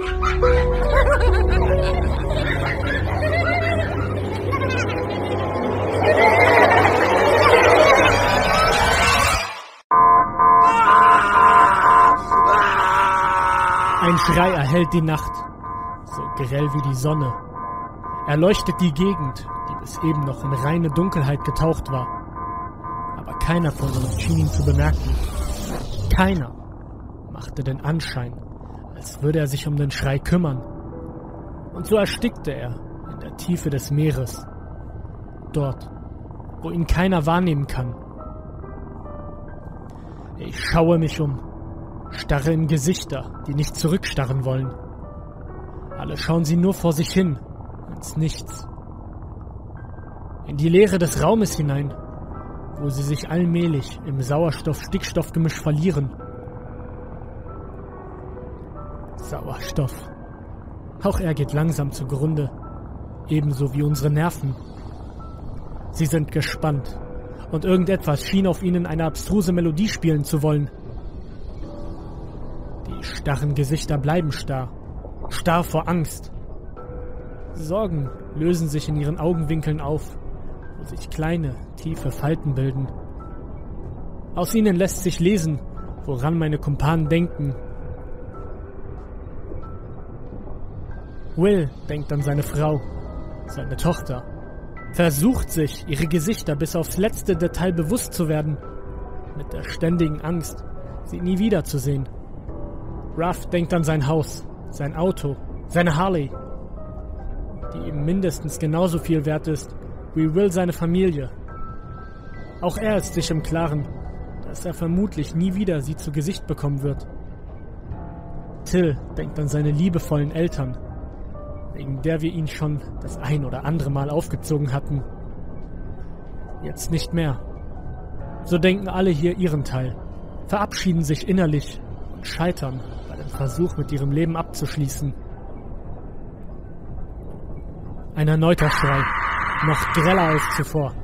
Ein Schrei erhellt die Nacht, so grell wie die Sonne. Er leuchtet die Gegend, die bis eben noch in reine Dunkelheit getaucht war. Aber keiner von uns schien ihn zu bemerken. Keiner machte den Anschein, als würde er sich um den Schrei kümmern. Und so erstickte er in der Tiefe des Meeres. Dort, wo ihn keiner wahrnehmen kann. Ich schaue mich um, starre in Gesichter, die nicht zurückstarren wollen. Alle schauen sie nur vor sich hin, ins Nichts. In die Leere des Raumes hinein, wo sie sich allmählich im Sauerstoff-Stickstoff-Gemisch verlieren. Sauerstoff. Auch er geht langsam zugrunde, ebenso wie unsere Nerven. Sie sind gespannt, und irgendetwas schien auf ihnen eine abstruse Melodie spielen zu wollen. Die starren Gesichter bleiben starr, starr vor Angst. Sorgen lösen sich in ihren Augenwinkeln auf, wo sich kleine, tiefe Falten bilden. Aus ihnen lässt sich lesen, woran meine Kumpanen denken. Will denkt an seine Frau, seine Tochter, versucht sich, ihre Gesichter bis aufs letzte Detail bewusst zu werden, mit der ständigen Angst, sie nie wiederzusehen. Ruff denkt an sein Haus, sein Auto, seine Harley, die ihm mindestens genauso viel wert ist wie Will seine Familie. Auch er ist sich im Klaren, dass er vermutlich nie wieder sie zu Gesicht bekommen wird. Till denkt an seine liebevollen Eltern, wegen der wir ihn schon das ein oder andere Mal aufgezogen hatten. Jetzt nicht mehr. So denken alle hier ihren Teil, verabschieden sich innerlich und scheitern bei dem Versuch, mit ihrem Leben abzuschließen. Ein erneuter Schrei, noch greller als zuvor.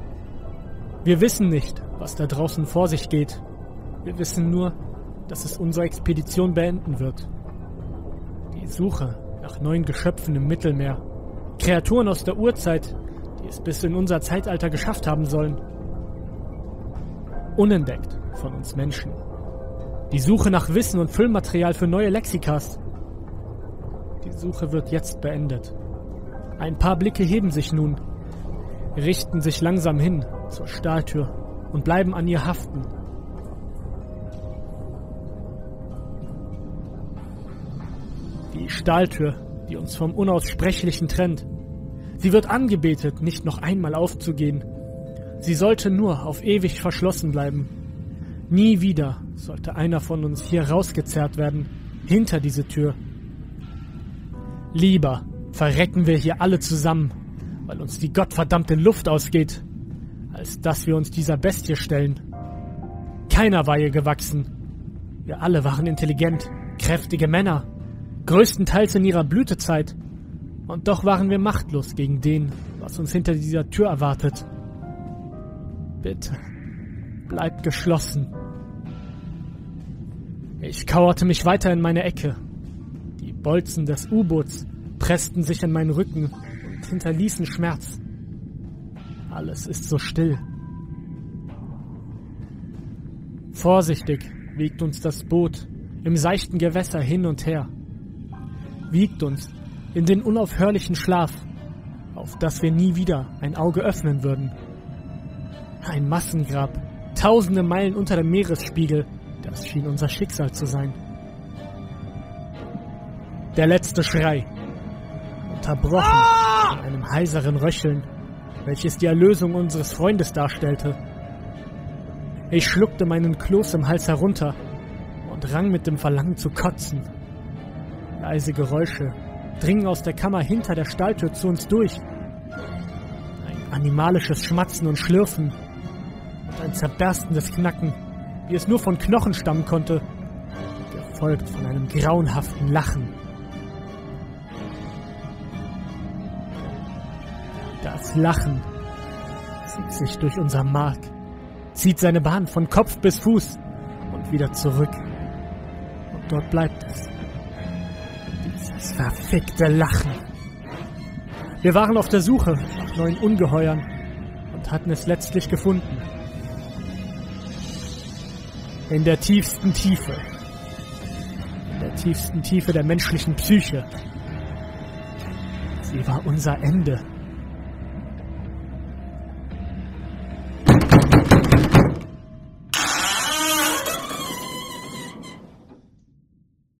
Wir wissen nicht, was da draußen vor sich geht. Wir wissen nur, dass es unsere Expedition beenden wird. Die Suche nach neuen Geschöpfen im Mittelmeer. Kreaturen aus der Urzeit, die es bis in unser Zeitalter geschafft haben sollen. Unentdeckt von uns Menschen. Die Suche nach Wissen und Füllmaterial für neue Lexikas. Die Suche wird jetzt beendet. Ein paar Blicke heben sich nun, richten sich langsam hin zur Stahltür und bleiben an ihr haften. Die Stahltür, die uns vom Unaussprechlichen trennt. Sie wird angebetet, nicht noch einmal aufzugehen. Sie sollte nur auf ewig verschlossen bleiben. Nie wieder sollte einer von uns hier rausgezerrt werden, hinter diese Tür. Lieber verrecken wir hier alle zusammen, weil uns die gottverdammte Luft ausgeht, als dass wir uns dieser Bestie stellen. Keiner war ihr gewachsen. Wir alle waren intelligent, kräftige Männer größtenteils in ihrer Blütezeit. Und doch waren wir machtlos gegen den, was uns hinter dieser Tür erwartet. Bitte, bleibt geschlossen. Ich kauerte mich weiter in meine Ecke. Die Bolzen des U-Boots pressten sich in meinen Rücken und hinterließen Schmerz. Alles ist so still. Vorsichtig wiegt uns das Boot im seichten Gewässer hin und her wiegt uns in den unaufhörlichen Schlaf, auf das wir nie wieder ein Auge öffnen würden. Ein Massengrab, tausende Meilen unter dem Meeresspiegel, das schien unser Schicksal zu sein. Der letzte Schrei, unterbrochen von einem heiseren Röcheln, welches die Erlösung unseres Freundes darstellte. Ich schluckte meinen Kloß im Hals herunter und rang mit dem Verlangen zu kotzen. Leise Geräusche dringen aus der Kammer hinter der Stalltür zu uns durch. Ein animalisches Schmatzen und Schlürfen und ein zerberstendes Knacken, wie es nur von Knochen stammen konnte, gefolgt von einem grauenhaften Lachen. Das Lachen zieht sich durch unser Mark, zieht seine Bahn von Kopf bis Fuß und wieder zurück. Und dort bleibt es Dieses verfickte Lachen. Wir waren auf der Suche nach neuen Ungeheuern und hatten es letztlich gefunden. In der tiefsten Tiefe. In der tiefsten Tiefe der menschlichen Psyche. Sie war unser Ende.